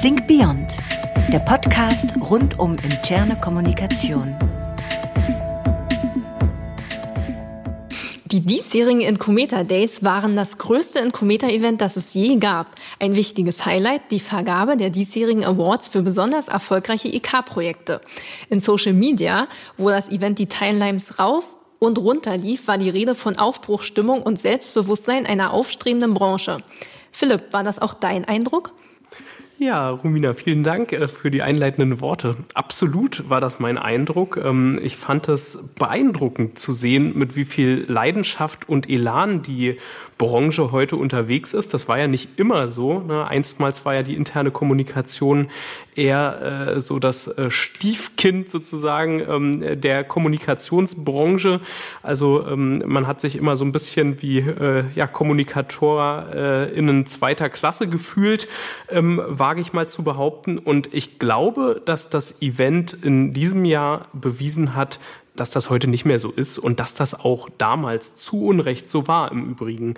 Think Beyond, der Podcast rund um interne Kommunikation. Die diesjährigen Incometer Days waren das größte Incometer-Event, das es je gab. Ein wichtiges Highlight, die Vergabe der diesjährigen Awards für besonders erfolgreiche IK-Projekte. In Social Media, wo das Event die Timelines rauf und runter lief, war die Rede von Aufbruchstimmung und Selbstbewusstsein einer aufstrebenden Branche. Philipp, war das auch dein Eindruck? Ja, Rumina, vielen Dank äh, für die einleitenden Worte. Absolut war das mein Eindruck. Ähm, ich fand es beeindruckend zu sehen, mit wie viel Leidenschaft und Elan die Branche heute unterwegs ist. Das war ja nicht immer so. Ne? Einstmals war ja die interne Kommunikation eher äh, so das äh, Stiefkind sozusagen ähm, der Kommunikationsbranche. Also ähm, man hat sich immer so ein bisschen wie äh, ja, Kommunikator äh, zweiter Klasse gefühlt, ähm, wage ich mal zu behaupten. Und ich glaube, dass das Event in diesem Jahr bewiesen hat, dass das heute nicht mehr so ist und dass das auch damals zu Unrecht so war im Übrigen.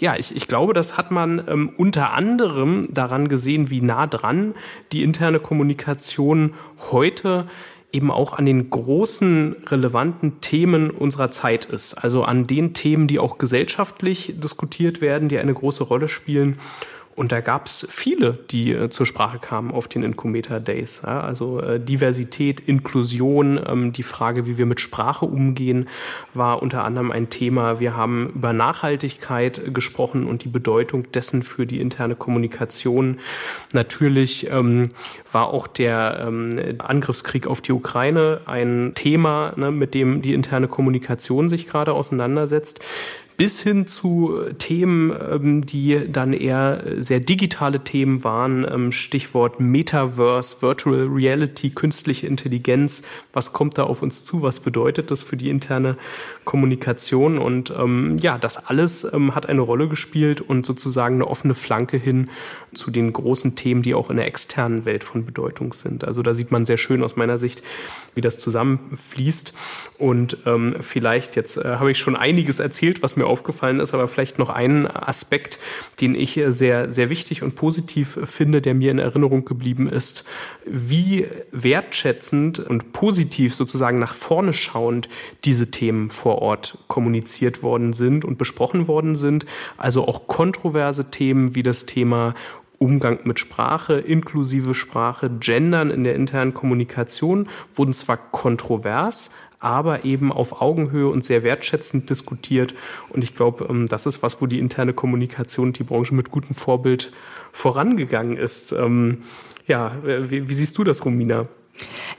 Ja, ich, ich glaube, das hat man ähm, unter anderem daran gesehen, wie nah dran die interne Kommunikation heute eben auch an den großen relevanten Themen unserer Zeit ist. Also an den Themen, die auch gesellschaftlich diskutiert werden, die eine große Rolle spielen. Und da gab es viele, die äh, zur Sprache kamen auf den Incometer Days. Ja, also äh, Diversität, Inklusion, ähm, die Frage, wie wir mit Sprache umgehen, war unter anderem ein Thema. Wir haben über Nachhaltigkeit gesprochen und die Bedeutung dessen für die interne Kommunikation. Natürlich ähm, war auch der ähm, Angriffskrieg auf die Ukraine ein Thema, ne, mit dem die interne Kommunikation sich gerade auseinandersetzt bis hin zu Themen, ähm, die dann eher sehr digitale Themen waren. Ähm, Stichwort Metaverse, Virtual Reality, künstliche Intelligenz. Was kommt da auf uns zu? Was bedeutet das für die interne Kommunikation? Und ähm, ja, das alles ähm, hat eine Rolle gespielt und sozusagen eine offene Flanke hin zu den großen Themen, die auch in der externen Welt von Bedeutung sind. Also da sieht man sehr schön aus meiner Sicht, wie das zusammenfließt. Und ähm, vielleicht, jetzt äh, habe ich schon einiges erzählt, was mir aufgefallen ist, aber vielleicht noch einen Aspekt, den ich sehr, sehr wichtig und positiv finde, der mir in Erinnerung geblieben ist, wie wertschätzend und positiv sozusagen nach vorne schauend diese Themen vor Ort kommuniziert worden sind und besprochen worden sind. Also auch kontroverse Themen wie das Thema Umgang mit Sprache, inklusive Sprache, Gendern in der internen Kommunikation wurden zwar kontrovers, aber eben auf Augenhöhe und sehr wertschätzend diskutiert. Und ich glaube, ähm, das ist was, wo die interne Kommunikation und die Branche mit gutem Vorbild vorangegangen ist. Ähm, ja, wie, wie siehst du das, Romina?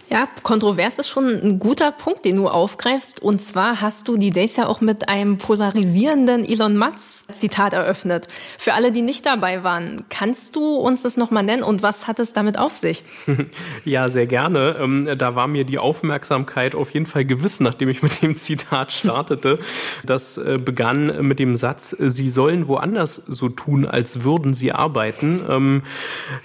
Ja, kontrovers ist schon ein guter Punkt, den du aufgreifst. Und zwar hast du die Days ja auch mit einem polarisierenden Elon Musk Zitat eröffnet. Für alle, die nicht dabei waren, kannst du uns das nochmal nennen und was hat es damit auf sich? Ja, sehr gerne. Ähm, da war mir die Aufmerksamkeit auf jeden Fall gewiss, nachdem ich mit dem Zitat startete. Das äh, begann mit dem Satz, Sie sollen woanders so tun, als würden Sie arbeiten. Ähm,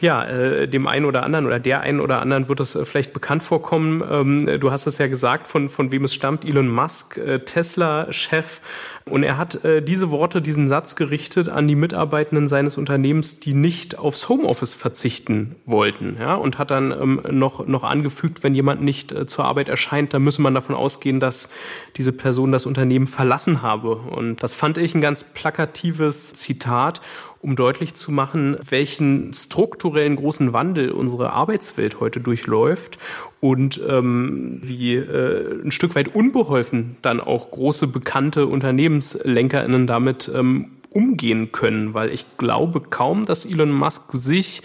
ja, äh, dem einen oder anderen oder der einen oder anderen wird das äh, vielleicht bekannt vorkommen. Ähm, du hast es ja gesagt, von, von wem es stammt. Elon Musk, Tesla-Chef, und er hat äh, diese Worte, diesen Satz gerichtet an die Mitarbeitenden seines Unternehmens, die nicht aufs Homeoffice verzichten wollten. Ja, und hat dann ähm, noch, noch angefügt, wenn jemand nicht äh, zur Arbeit erscheint, dann müsse man davon ausgehen, dass diese Person das Unternehmen verlassen habe. Und das fand ich ein ganz plakatives Zitat um deutlich zu machen, welchen strukturellen großen Wandel unsere Arbeitswelt heute durchläuft und ähm, wie äh, ein Stück weit unbeholfen dann auch große bekannte UnternehmenslenkerInnen damit ähm, umgehen können, weil ich glaube kaum, dass Elon Musk sich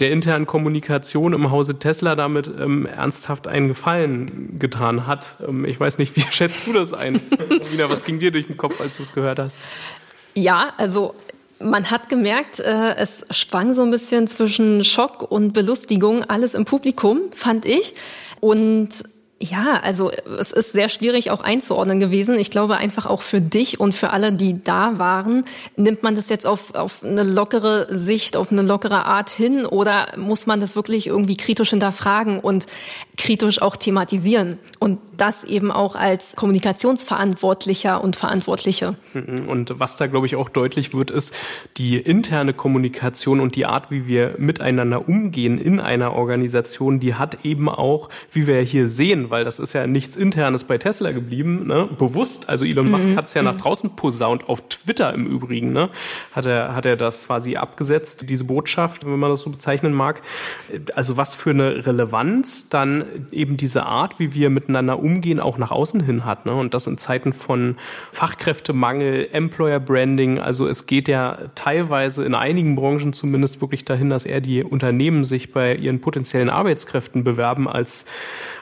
der internen Kommunikation im Hause Tesla damit ähm, ernsthaft einen Gefallen getan hat. Ähm, ich weiß nicht, wie schätzt du das ein? Nina, was ging dir durch den Kopf, als du es gehört hast? Ja, also man hat gemerkt, äh, es schwang so ein bisschen zwischen Schock und Belustigung alles im Publikum, fand ich. Und ja, also es ist sehr schwierig auch einzuordnen gewesen. Ich glaube einfach auch für dich und für alle, die da waren, nimmt man das jetzt auf, auf eine lockere Sicht, auf eine lockere Art hin oder muss man das wirklich irgendwie kritisch hinterfragen und kritisch auch thematisieren und das eben auch als Kommunikationsverantwortlicher und Verantwortliche. Mhm. Und was da, glaube ich, auch deutlich wird, ist die interne Kommunikation und die Art, wie wir miteinander umgehen in einer Organisation, die hat eben auch, wie wir hier sehen, weil das ist ja nichts Internes bei Tesla geblieben, ne? bewusst. Also Elon Musk mhm. hat es ja nach draußen posaunt, auf Twitter im Übrigen, ne? hat, er, hat er das quasi abgesetzt, diese Botschaft, wenn man das so bezeichnen mag. Also was für eine Relevanz dann eben diese Art, wie wir miteinander umgehen, auch nach außen hin hat. Ne? Und das in Zeiten von Fachkräftemangel, Employer Branding. Also es geht ja teilweise in einigen Branchen zumindest wirklich dahin, dass eher die Unternehmen sich bei ihren potenziellen Arbeitskräften bewerben als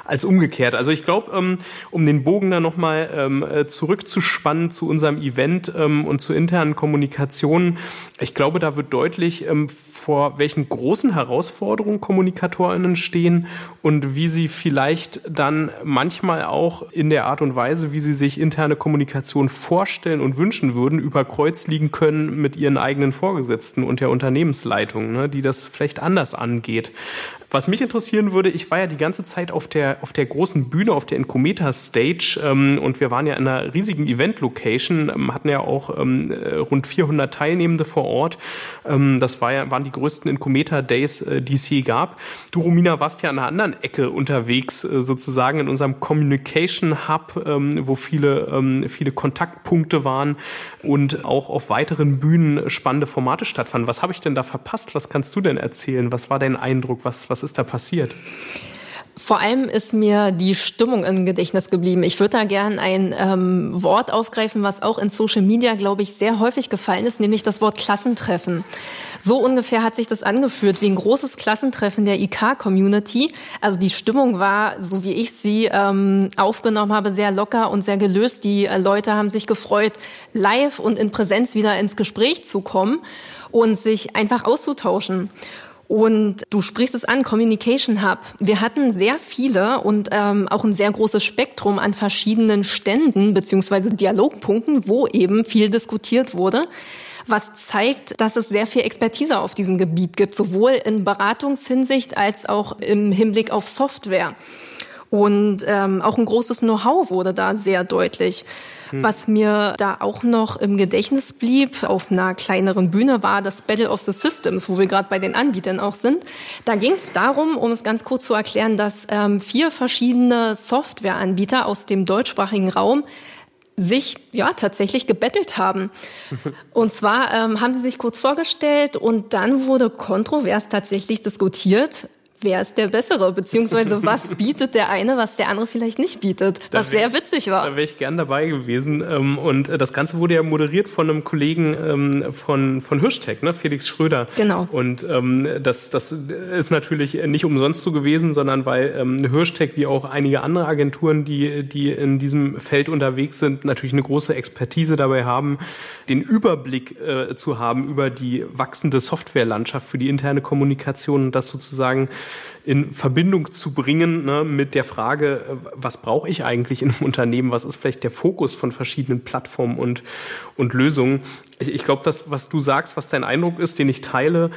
als umgekehrt. Also ich glaube, ähm, um den Bogen da nochmal ähm, äh, zurückzuspannen zu unserem Event ähm, und zur internen Kommunikation, ich glaube, da wird deutlich, ähm, vor welchen großen Herausforderungen KommunikatorInnen stehen und wie sie vielleicht dann manchmal auch in der Art und Weise, wie sie sich interne Kommunikation vorstellen und wünschen würden, über Kreuz liegen können mit ihren eigenen Vorgesetzten und der Unternehmensleitung, ne, die das vielleicht anders angeht. Was mich interessieren würde, ich war ja die ganze Zeit auf der, auf der großen Bühne, auf der Incometa Stage ähm, und wir waren ja in einer riesigen Event-Location, ähm, hatten ja auch ähm, äh, rund 400 Teilnehmende vor Ort. Ähm, das war ja, waren die größten Incometa Days, äh, die es je gab. Du, Romina, warst ja an einer anderen Ecke unterwegs, äh, sozusagen in unserem Communication Hub, ähm, wo viele, ähm, viele Kontaktpunkte waren und auch auf weiteren Bühnen spannende Formate stattfanden. Was habe ich denn da verpasst? Was kannst du denn erzählen? Was war dein Eindruck? Was, was was ist da passiert? Vor allem ist mir die Stimmung im Gedächtnis geblieben. Ich würde da gern ein ähm, Wort aufgreifen, was auch in Social Media, glaube ich, sehr häufig gefallen ist, nämlich das Wort Klassentreffen. So ungefähr hat sich das angeführt, wie ein großes Klassentreffen der IK-Community. Also die Stimmung war, so wie ich sie ähm, aufgenommen habe, sehr locker und sehr gelöst. Die äh, Leute haben sich gefreut, live und in Präsenz wieder ins Gespräch zu kommen und sich einfach auszutauschen. Und du sprichst es an, Communication Hub. Wir hatten sehr viele und ähm, auch ein sehr großes Spektrum an verschiedenen Ständen beziehungsweise Dialogpunkten, wo eben viel diskutiert wurde was zeigt, dass es sehr viel Expertise auf diesem Gebiet gibt, sowohl in Beratungshinsicht als auch im Hinblick auf Software. Und ähm, auch ein großes Know-how wurde da sehr deutlich. Hm. Was mir da auch noch im Gedächtnis blieb, auf einer kleineren Bühne, war das Battle of the Systems, wo wir gerade bei den Anbietern auch sind. Da ging es darum, um es ganz kurz zu erklären, dass ähm, vier verschiedene Softwareanbieter aus dem deutschsprachigen Raum sich ja tatsächlich gebettelt haben. Und zwar ähm, haben sie sich kurz vorgestellt und dann wurde kontrovers tatsächlich diskutiert, wer ist der Bessere, beziehungsweise was bietet der eine, was der andere vielleicht nicht bietet, da was sehr witzig war. Da wäre ich gern dabei gewesen. Ähm, und äh, das Ganze wurde ja moderiert von einem Kollegen ähm, von, von Hirschtech, ne? Felix Schröder. Genau. Und ähm, das, das ist natürlich nicht umsonst so gewesen, sondern weil Hirschtech wie auch einige andere Agenturen, die, die in diesem Feld unterwegs sind, natürlich eine große Expertise dabei haben, den Überblick äh, zu haben über die wachsende Softwarelandschaft für die interne Kommunikation und das sozusagen in Verbindung zu bringen ne, mit der Frage, äh, was brauche ich eigentlich in einem Unternehmen? Was ist vielleicht der Fokus von verschiedenen Plattformen und, und Lösungen? Ich, ich glaube, das, was du sagst, was dein Eindruck ist, den ich teile,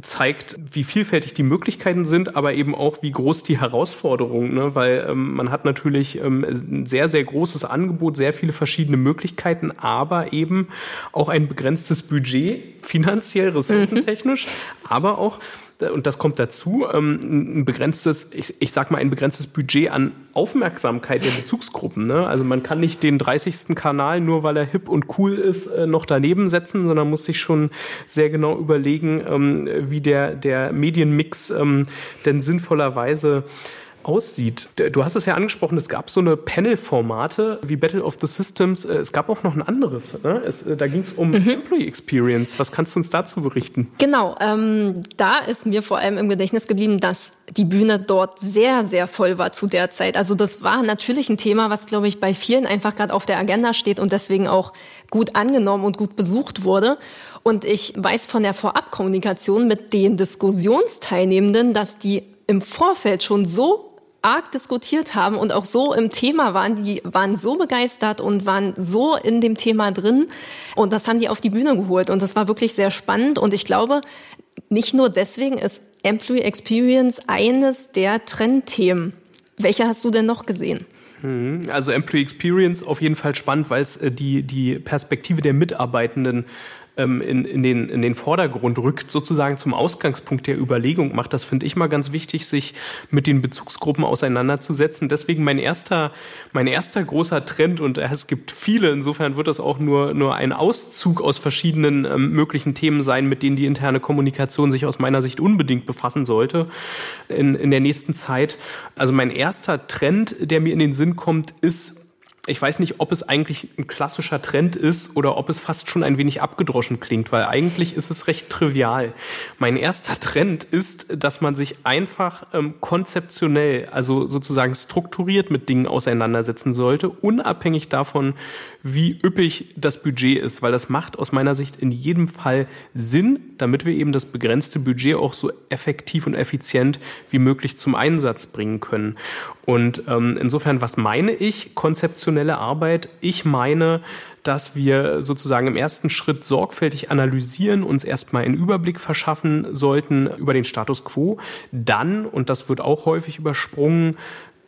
zeigt, wie vielfältig die Möglichkeiten sind, aber eben auch, wie groß die Herausforderungen, ne? weil ähm, man hat natürlich ähm, ein sehr, sehr großes Angebot, sehr viele verschiedene Möglichkeiten, aber eben auch ein begrenztes Budget, finanziell, ressourcentechnisch, mhm. aber auch und das kommt dazu, ähm, ein begrenztes, ich, ich sag mal, ein begrenztes Budget an Aufmerksamkeit der Bezugsgruppen. Ne? Also man kann nicht den 30. Kanal, nur weil er hip und cool ist, äh, noch daneben setzen, sondern muss sich schon sehr genau überlegen, ähm, wie der, der Medienmix ähm, denn sinnvollerweise aussieht. Du hast es ja angesprochen, es gab so eine Panel-Formate wie Battle of the Systems. Äh, es gab auch noch ein anderes. Ne? Es, äh, da ging es um mhm. Employee Experience. Was kannst du uns dazu berichten? Genau, ähm, da ist mir vor allem im Gedächtnis geblieben, dass die Bühne dort sehr, sehr voll war zu der Zeit. Also das war natürlich ein Thema, was, glaube ich, bei vielen einfach gerade auf der Agenda steht und deswegen auch gut angenommen und gut besucht wurde. Und ich weiß von der Vorabkommunikation mit den Diskussionsteilnehmenden, dass die im Vorfeld schon so arg diskutiert haben und auch so im Thema waren, die waren so begeistert und waren so in dem Thema drin und das haben die auf die Bühne geholt und das war wirklich sehr spannend und ich glaube, nicht nur deswegen ist Employee Experience eines der Trendthemen. Welche hast du denn noch gesehen? Mhm. Also Employee Experience auf jeden Fall spannend, weil es äh, die, die Perspektive der Mitarbeitenden ähm, in, in, den, in den Vordergrund rückt, sozusagen zum Ausgangspunkt der Überlegung macht. Das finde ich mal ganz wichtig, sich mit den Bezugsgruppen auseinanderzusetzen. Deswegen mein erster, mein erster großer Trend, und es gibt viele, insofern wird das auch nur, nur ein Auszug aus verschiedenen ähm, möglichen Themen sein, mit denen die interne Kommunikation sich aus meiner Sicht unbedingt befassen sollte in, in der nächsten Zeit. Also mein erster Trend, der mir in den Sinn kommt, ist ich weiß nicht, ob es eigentlich ein klassischer Trend ist oder ob es fast schon ein wenig abgedroschen klingt, weil eigentlich ist es recht trivial. Mein erster Trend ist, dass man sich einfach ähm, konzeptionell, also sozusagen strukturiert mit Dingen auseinandersetzen sollte, unabhängig davon, wie üppig das Budget ist, weil das macht aus meiner Sicht in jedem Fall Sinn, damit wir eben das begrenzte Budget auch so effektiv und effizient wie möglich zum Einsatz bringen können. Und ähm, insofern, was meine ich konzeptionelle Arbeit? Ich meine, dass wir sozusagen im ersten Schritt sorgfältig analysieren, uns erstmal einen Überblick verschaffen sollten über den Status quo. Dann, und das wird auch häufig übersprungen,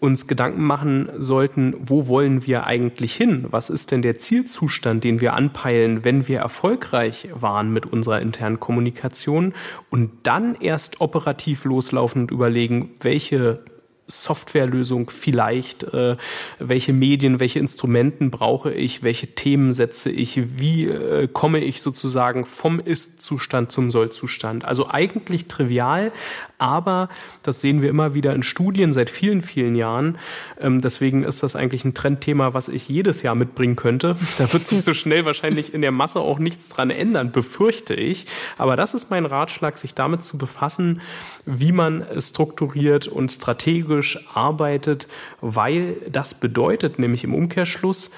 uns Gedanken machen sollten, wo wollen wir eigentlich hin? Was ist denn der Zielzustand, den wir anpeilen, wenn wir erfolgreich waren mit unserer internen Kommunikation? Und dann erst operativ loslaufen und überlegen, welche Softwarelösung vielleicht, äh, welche Medien, welche Instrumenten brauche ich, welche Themen setze ich, wie äh, komme ich sozusagen vom Ist-Zustand zum Soll-Zustand. Also eigentlich trivial, aber das sehen wir immer wieder in Studien seit vielen, vielen Jahren. Ähm, deswegen ist das eigentlich ein Trendthema, was ich jedes Jahr mitbringen könnte. Da wird sich so schnell wahrscheinlich in der Masse auch nichts dran ändern, befürchte ich. Aber das ist mein Ratschlag, sich damit zu befassen, wie man strukturiert und strategisch arbeitet, weil das bedeutet nämlich im Umkehrschluss,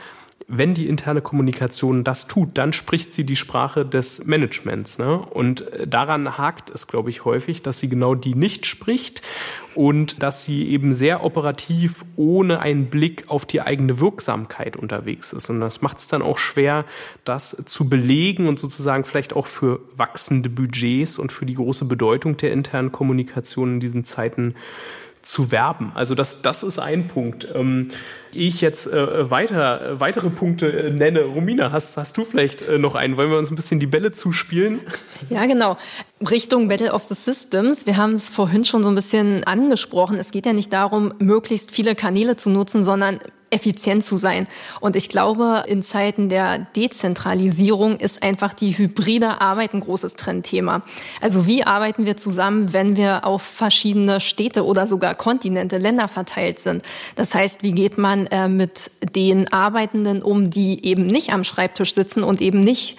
wenn die interne Kommunikation das tut, dann spricht sie die Sprache des Managements. Ne? Und daran hakt es, glaube ich, häufig, dass sie genau die nicht spricht und dass sie eben sehr operativ ohne einen Blick auf die eigene Wirksamkeit unterwegs ist. Und das macht es dann auch schwer, das zu belegen und sozusagen vielleicht auch für wachsende Budgets und für die große Bedeutung der internen Kommunikation in diesen Zeiten zu werben. Also das, das ist ein Punkt. Ähm, ich jetzt äh, weiter, weitere Punkte äh, nenne. Romina, hast, hast du vielleicht äh, noch einen? Wollen wir uns ein bisschen die Bälle zuspielen? Ja, genau. Richtung Battle of the Systems. Wir haben es vorhin schon so ein bisschen angesprochen. Es geht ja nicht darum, möglichst viele Kanäle zu nutzen, sondern effizient zu sein. Und ich glaube, in Zeiten der Dezentralisierung ist einfach die hybride Arbeit ein großes Trendthema. Also wie arbeiten wir zusammen, wenn wir auf verschiedene Städte oder sogar Kontinente, Länder verteilt sind? Das heißt, wie geht man äh, mit den Arbeitenden um, die eben nicht am Schreibtisch sitzen und eben nicht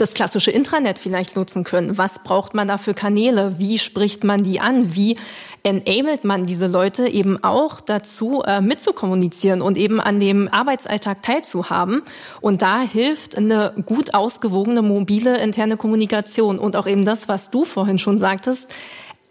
das klassische Intranet vielleicht nutzen können. Was braucht man da für Kanäle? Wie spricht man die an? Wie enabled man diese Leute eben auch dazu, äh, mitzukommunizieren und eben an dem Arbeitsalltag teilzuhaben? Und da hilft eine gut ausgewogene mobile interne Kommunikation und auch eben das, was du vorhin schon sagtest,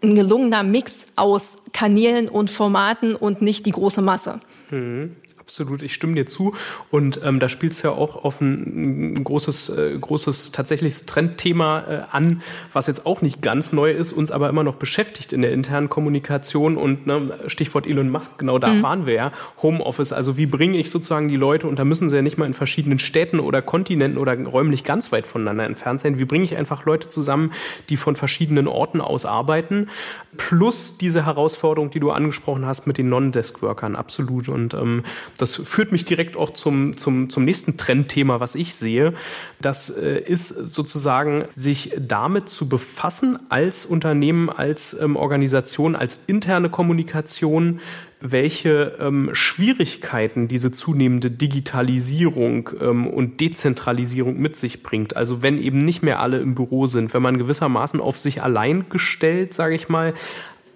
ein gelungener Mix aus Kanälen und Formaten und nicht die große Masse. Mhm. Absolut, ich stimme dir zu. Und ähm, da spielt es ja auch auf ein, ein großes, äh, großes tatsächliches Trendthema äh, an, was jetzt auch nicht ganz neu ist, uns aber immer noch beschäftigt in der internen Kommunikation. Und ne, Stichwort Elon Musk, genau da mhm. waren wir ja. Homeoffice, also wie bringe ich sozusagen die Leute, und da müssen sie ja nicht mal in verschiedenen Städten oder Kontinenten oder räumlich ganz weit voneinander entfernt sein, wie bringe ich einfach Leute zusammen, die von verschiedenen Orten aus arbeiten, plus diese Herausforderung, die du angesprochen hast mit den Non-Desk-Workern, absolut. Und ähm, das führt mich direkt auch zum, zum, zum nächsten Trendthema, was ich sehe. Das äh, ist sozusagen, sich damit zu befassen als Unternehmen, als ähm, Organisation, als interne Kommunikation, welche ähm, Schwierigkeiten diese zunehmende Digitalisierung ähm, und Dezentralisierung mit sich bringt. Also wenn eben nicht mehr alle im Büro sind, wenn man gewissermaßen auf sich allein gestellt, sage ich mal,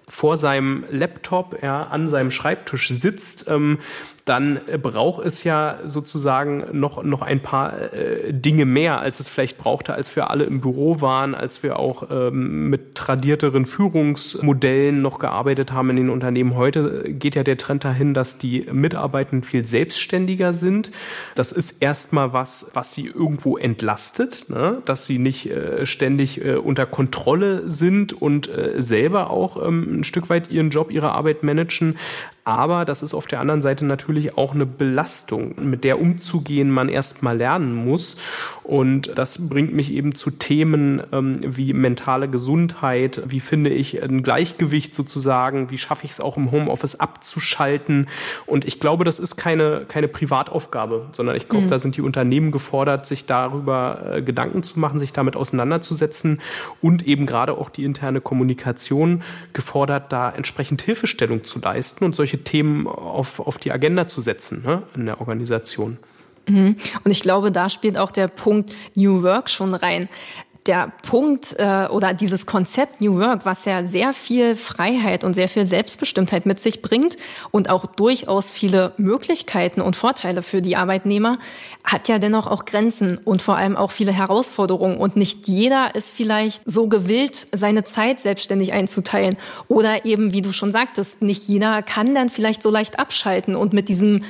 vor seinem Laptop ja, an seinem Schreibtisch sitzt, ähm, dann braucht es ja sozusagen noch, noch ein paar äh, Dinge mehr, als es vielleicht brauchte, als wir alle im Büro waren, als wir auch ähm, mit tradierteren Führungsmodellen noch gearbeitet haben in den Unternehmen. Heute geht ja der Trend dahin, dass die Mitarbeitenden viel selbstständiger sind. Das ist erstmal was, was sie irgendwo entlastet, ne? dass sie nicht äh, ständig äh, unter Kontrolle sind und äh, selber auch ähm, ein Stück weit ihren Job, ihre Arbeit managen. Aber das ist auf der anderen Seite natürlich auch eine Belastung, mit der umzugehen man erst mal lernen muss. Und das bringt mich eben zu Themen ähm, wie mentale Gesundheit, wie finde ich ein Gleichgewicht sozusagen, wie schaffe ich es auch im Homeoffice abzuschalten. Und ich glaube, das ist keine, keine Privataufgabe, sondern ich glaube, mhm. da sind die Unternehmen gefordert, sich darüber äh, Gedanken zu machen, sich damit auseinanderzusetzen und eben gerade auch die interne Kommunikation gefordert, da entsprechend Hilfestellung zu leisten und solche Themen auf, auf die Agenda zu setzen ne, in der Organisation. Mhm. Und ich glaube, da spielt auch der Punkt New Work schon rein der Punkt äh, oder dieses Konzept New Work, was ja sehr viel Freiheit und sehr viel Selbstbestimmtheit mit sich bringt und auch durchaus viele Möglichkeiten und Vorteile für die Arbeitnehmer, hat ja dennoch auch Grenzen und vor allem auch viele Herausforderungen. Und nicht jeder ist vielleicht so gewillt, seine Zeit selbstständig einzuteilen. Oder eben, wie du schon sagtest, nicht jeder kann dann vielleicht so leicht abschalten und mit diesem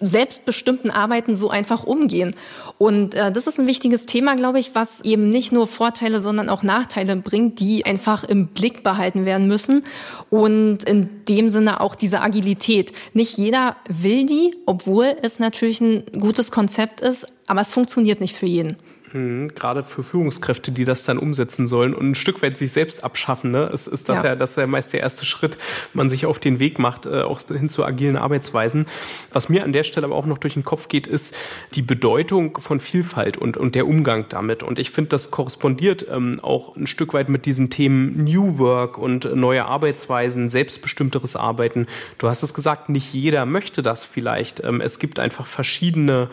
selbstbestimmten Arbeiten so einfach umgehen. Und äh, das ist ein wichtiges Thema, glaube ich, was eben nicht nur Vorteile, sondern auch Nachteile bringt, die einfach im Blick behalten werden müssen. Und in dem Sinne auch diese Agilität. Nicht jeder will die, obwohl es natürlich ein gutes Konzept ist, aber es funktioniert nicht für jeden. Mhm, gerade für Führungskräfte, die das dann umsetzen sollen und ein Stück weit sich selbst abschaffen, ne, ist, ist das ja. ja das ist ja meist der erste Schritt, man sich auf den Weg macht, äh, auch hin zu agilen Arbeitsweisen. Was mir an der Stelle aber auch noch durch den Kopf geht, ist die Bedeutung von Vielfalt und, und der Umgang damit. Und ich finde, das korrespondiert ähm, auch ein Stück weit mit diesen Themen New Work und neue Arbeitsweisen, selbstbestimmteres Arbeiten. Du hast es gesagt, nicht jeder möchte das vielleicht. Ähm, es gibt einfach verschiedene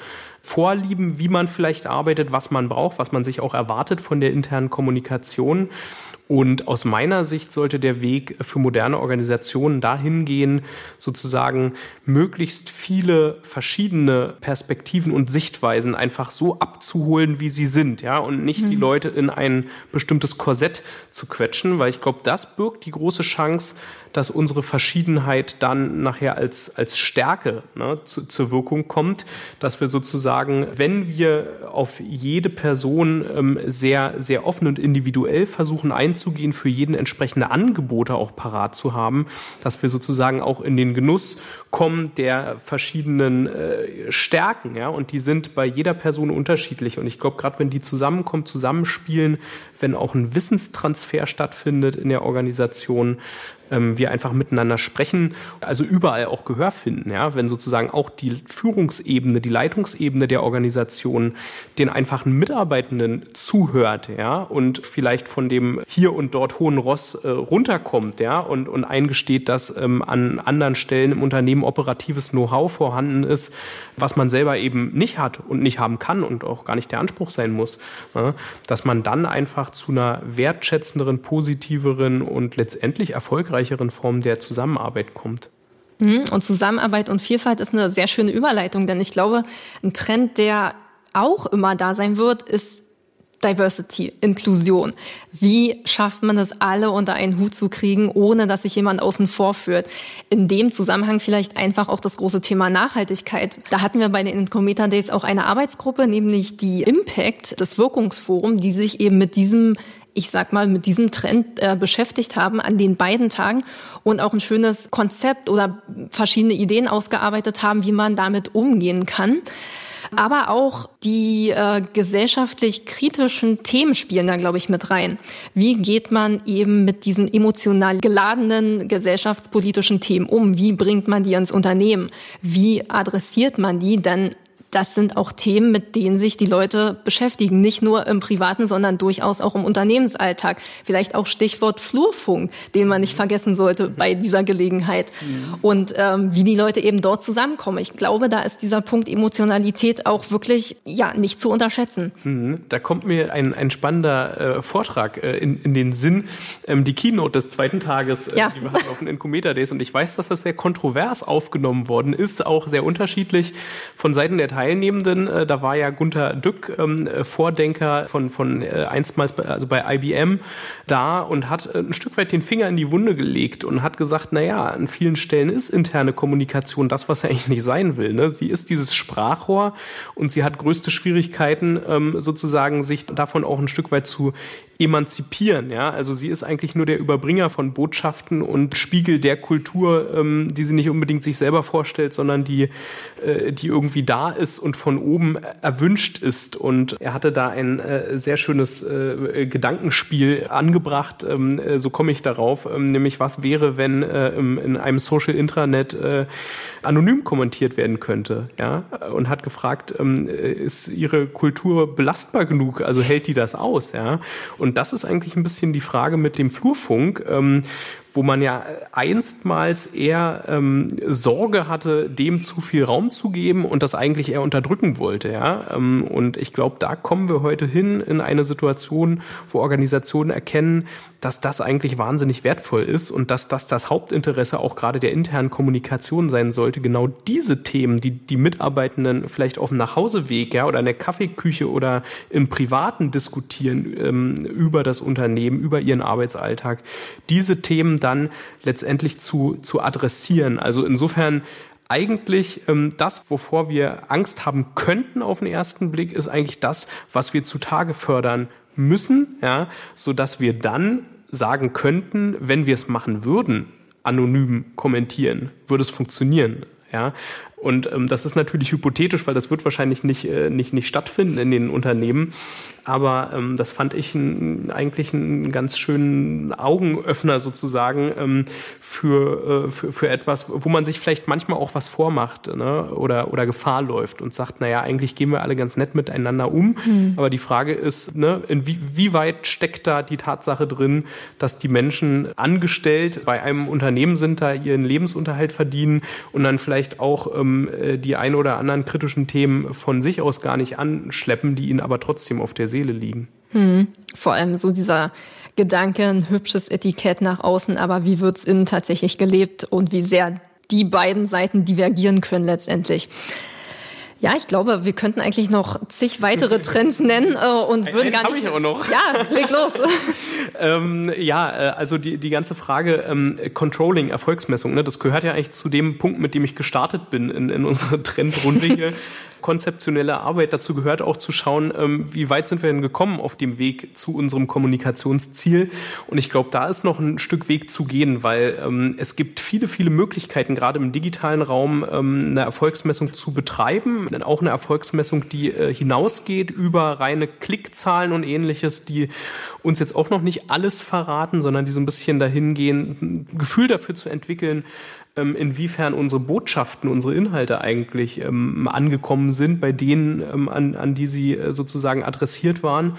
Vorlieben, wie man vielleicht arbeitet, was man braucht, was man sich auch erwartet von der internen Kommunikation. Und aus meiner Sicht sollte der Weg für moderne Organisationen dahin gehen, sozusagen möglichst viele verschiedene Perspektiven und Sichtweisen einfach so abzuholen, wie sie sind, ja, und nicht mhm. die Leute in ein bestimmtes Korsett zu quetschen, weil ich glaube, das birgt die große Chance, dass unsere Verschiedenheit dann nachher als, als Stärke ne, zu, zur Wirkung kommt, dass wir sozusagen, wenn wir auf jede Person ähm, sehr, sehr offen und individuell versuchen einzugehen, für jeden entsprechende Angebote auch parat zu haben, dass wir sozusagen auch in den Genuss kommen der verschiedenen äh, Stärken, ja, und die sind bei jeder Person unterschiedlich. Und ich glaube, gerade wenn die zusammenkommen, zusammenspielen, wenn auch ein Wissenstransfer stattfindet in der Organisation, ähm, wir einfach miteinander sprechen, also überall auch Gehör finden, ja, wenn sozusagen auch die Führungsebene, die Leitungsebene der Organisation den einfachen Mitarbeitenden zuhört, ja, und vielleicht von dem hier und dort hohen Ross äh, runterkommt, ja, und, und eingesteht, dass ähm, an anderen Stellen im Unternehmen operatives Know-how vorhanden ist, was man selber eben nicht hat und nicht haben kann und auch gar nicht der Anspruch sein muss, ja, dass man dann einfach zu einer wertschätzenderen, positiveren und letztendlich erfolgreicheren Form der Zusammenarbeit kommt. Mhm. Und Zusammenarbeit und Vielfalt ist eine sehr schöne Überleitung, denn ich glaube, ein Trend, der auch immer da sein wird, ist Diversity, Inklusion. Wie schafft man es, alle unter einen Hut zu kriegen, ohne dass sich jemand außen vor führt? In dem Zusammenhang vielleicht einfach auch das große Thema Nachhaltigkeit. Da hatten wir bei den Incometer Days auch eine Arbeitsgruppe, nämlich die Impact, das Wirkungsforum, die sich eben mit diesem ich sag mal, mit diesem Trend äh, beschäftigt haben an den beiden Tagen und auch ein schönes Konzept oder verschiedene Ideen ausgearbeitet haben, wie man damit umgehen kann. Aber auch die äh, gesellschaftlich kritischen Themen spielen da, glaube ich, mit rein. Wie geht man eben mit diesen emotional geladenen gesellschaftspolitischen Themen um? Wie bringt man die ins Unternehmen? Wie adressiert man die? Denn das sind auch Themen, mit denen sich die Leute beschäftigen. Nicht nur im privaten, sondern durchaus auch im Unternehmensalltag. Vielleicht auch Stichwort Flurfunk, den man nicht vergessen sollte bei dieser Gelegenheit. Mhm. Und ähm, wie die Leute eben dort zusammenkommen. Ich glaube, da ist dieser Punkt Emotionalität auch wirklich ja nicht zu unterschätzen. Mhm. Da kommt mir ein, ein spannender äh, Vortrag äh, in, in den Sinn. Ähm, die Keynote des zweiten Tages, äh, ja. die wir hatten auf den Incometer Days. Und ich weiß, dass das sehr kontrovers aufgenommen worden ist, auch sehr unterschiedlich von Seiten der Teilnehmenden. Äh, da war ja Gunther Dück, ähm, äh, Vordenker von, von äh, einstmals bei, also bei IBM, da und hat ein Stück weit den Finger in die Wunde gelegt und hat gesagt, na ja, an vielen Stellen ist interne Kommunikation das, was er eigentlich nicht sein will. Ne? Sie ist dieses Sprachrohr und sie hat größte Schwierigkeiten, ähm, sozusagen sich davon auch ein Stück weit zu emanzipieren. Ja, also sie ist eigentlich nur der Überbringer von Botschaften und Spiegel der Kultur, ähm, die sie nicht unbedingt sich selber vorstellt, sondern die, äh, die irgendwie da ist und von oben erwünscht ist. Und er hatte da ein äh, sehr schönes äh, Gedankenspiel angebracht. Ähm, äh, so komme ich darauf, ähm, nämlich was wäre, wenn äh, in einem Social Intranet äh, anonym kommentiert werden könnte. Ja, und hat gefragt, ähm, ist ihre Kultur belastbar genug? Also hält die das aus? Ja, und und das ist eigentlich ein bisschen die Frage mit dem Flurfunk. Ähm, wo man ja einstmals eher ähm, Sorge hatte, dem zu viel Raum zu geben und das eigentlich eher unterdrücken wollte. Ja? Ähm, und ich glaube, da kommen wir heute hin in eine Situation, wo Organisationen erkennen, dass das eigentlich wahnsinnig wertvoll ist und dass das das Hauptinteresse auch gerade der internen Kommunikation sein sollte, genau diese Themen, die die Mitarbeitenden vielleicht auf dem Nachhauseweg ja, oder in der Kaffeeküche oder im Privaten diskutieren ähm, über das Unternehmen, über ihren Arbeitsalltag, diese Themen dann letztendlich zu, zu adressieren. Also insofern eigentlich ähm, das, wovor wir Angst haben könnten auf den ersten Blick, ist eigentlich das, was wir zutage fördern müssen, ja, so wir dann sagen könnten, wenn wir es machen würden, anonym kommentieren, würde es funktionieren. Ja, und ähm, das ist natürlich hypothetisch, weil das wird wahrscheinlich nicht, äh, nicht, nicht stattfinden in den Unternehmen. Aber ähm, das fand ich ein, eigentlich einen ganz schönen Augenöffner sozusagen ähm, für, äh, für, für etwas, wo man sich vielleicht manchmal auch was vormacht ne? oder, oder Gefahr läuft und sagt, naja, eigentlich gehen wir alle ganz nett miteinander um. Mhm. Aber die Frage ist, ne, inwieweit steckt da die Tatsache drin, dass die Menschen angestellt bei einem Unternehmen sind, da ihren Lebensunterhalt verdienen und dann vielleicht auch ähm, äh, die ein oder anderen kritischen Themen von sich aus gar nicht anschleppen, die ihnen aber trotzdem auf der Seele liegen. Hm. Vor allem so dieser Gedanke, ein hübsches Etikett nach außen, aber wie wird's innen tatsächlich gelebt und wie sehr die beiden Seiten divergieren können letztendlich. Ja, ich glaube, wir könnten eigentlich noch zig weitere Trends nennen äh, und würden gar nicht. ich auch noch. Ja, leg los. ähm, ja, äh, also die, die ganze Frage ähm, Controlling, Erfolgsmessung, ne, das gehört ja eigentlich zu dem Punkt, mit dem ich gestartet bin in, in unserer Trendrunde hier. Konzeptionelle Arbeit. Dazu gehört auch zu schauen, ähm, wie weit sind wir denn gekommen auf dem Weg zu unserem Kommunikationsziel. Und ich glaube, da ist noch ein Stück Weg zu gehen, weil ähm, es gibt viele, viele Möglichkeiten, gerade im digitalen Raum ähm, eine Erfolgsmessung zu betreiben. Auch eine Erfolgsmessung, die äh, hinausgeht über reine Klickzahlen und ähnliches, die uns jetzt auch noch nicht alles verraten, sondern die so ein bisschen dahin gehen, ein Gefühl dafür zu entwickeln, inwiefern unsere Botschaften, unsere Inhalte eigentlich ähm, angekommen sind, bei denen, ähm, an, an die sie äh, sozusagen adressiert waren.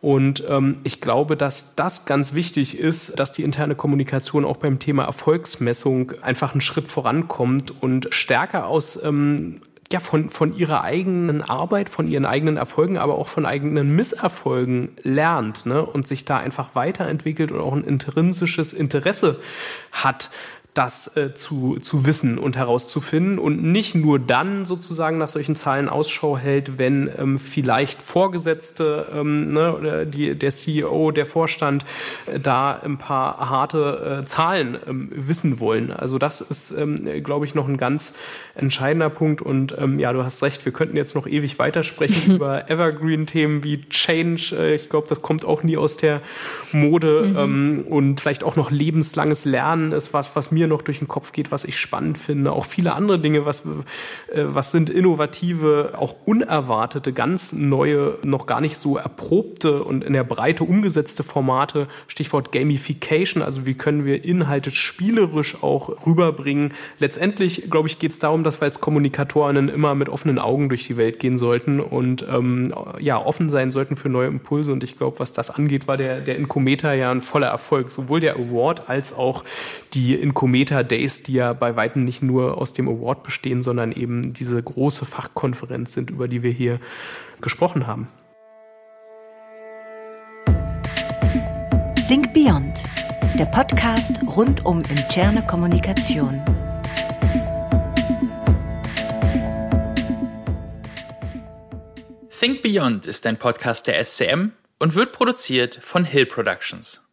Und ähm, ich glaube, dass das ganz wichtig ist, dass die interne Kommunikation auch beim Thema Erfolgsmessung einfach einen Schritt vorankommt und stärker aus ähm, ja, von, von ihrer eigenen Arbeit, von ihren eigenen Erfolgen, aber auch von eigenen Misserfolgen lernt ne? und sich da einfach weiterentwickelt und auch ein intrinsisches Interesse hat das äh, zu, zu wissen und herauszufinden und nicht nur dann sozusagen nach solchen Zahlen Ausschau hält, wenn ähm, vielleicht Vorgesetzte, ähm, ne, oder die, der CEO, der Vorstand äh, da ein paar harte äh, Zahlen ähm, wissen wollen. Also das ist, ähm, glaube ich, noch ein ganz entscheidender Punkt und ähm, ja, du hast recht, wir könnten jetzt noch ewig weitersprechen über Evergreen-Themen wie Change. Äh, ich glaube, das kommt auch nie aus der Mode mhm. ähm, und vielleicht auch noch lebenslanges Lernen ist was, was mir mir noch durch den Kopf geht, was ich spannend finde. Auch viele andere Dinge, was, äh, was sind innovative, auch unerwartete, ganz neue, noch gar nicht so erprobte und in der Breite umgesetzte Formate. Stichwort Gamification, also wie können wir Inhalte spielerisch auch rüberbringen. Letztendlich, glaube ich, geht es darum, dass wir als Kommunikatorinnen immer mit offenen Augen durch die Welt gehen sollten und ähm, ja, offen sein sollten für neue Impulse. Und ich glaube, was das angeht, war der, der Incometer ja ein voller Erfolg. Sowohl der Award als auch die Incometer Days, die ja bei Weitem nicht nur aus dem Award bestehen, sondern eben diese große Fachkonferenz sind, über die wir hier gesprochen haben. Think Beyond, der Podcast rund um interne Kommunikation. Think Beyond ist ein Podcast der SCM und wird produziert von Hill Productions.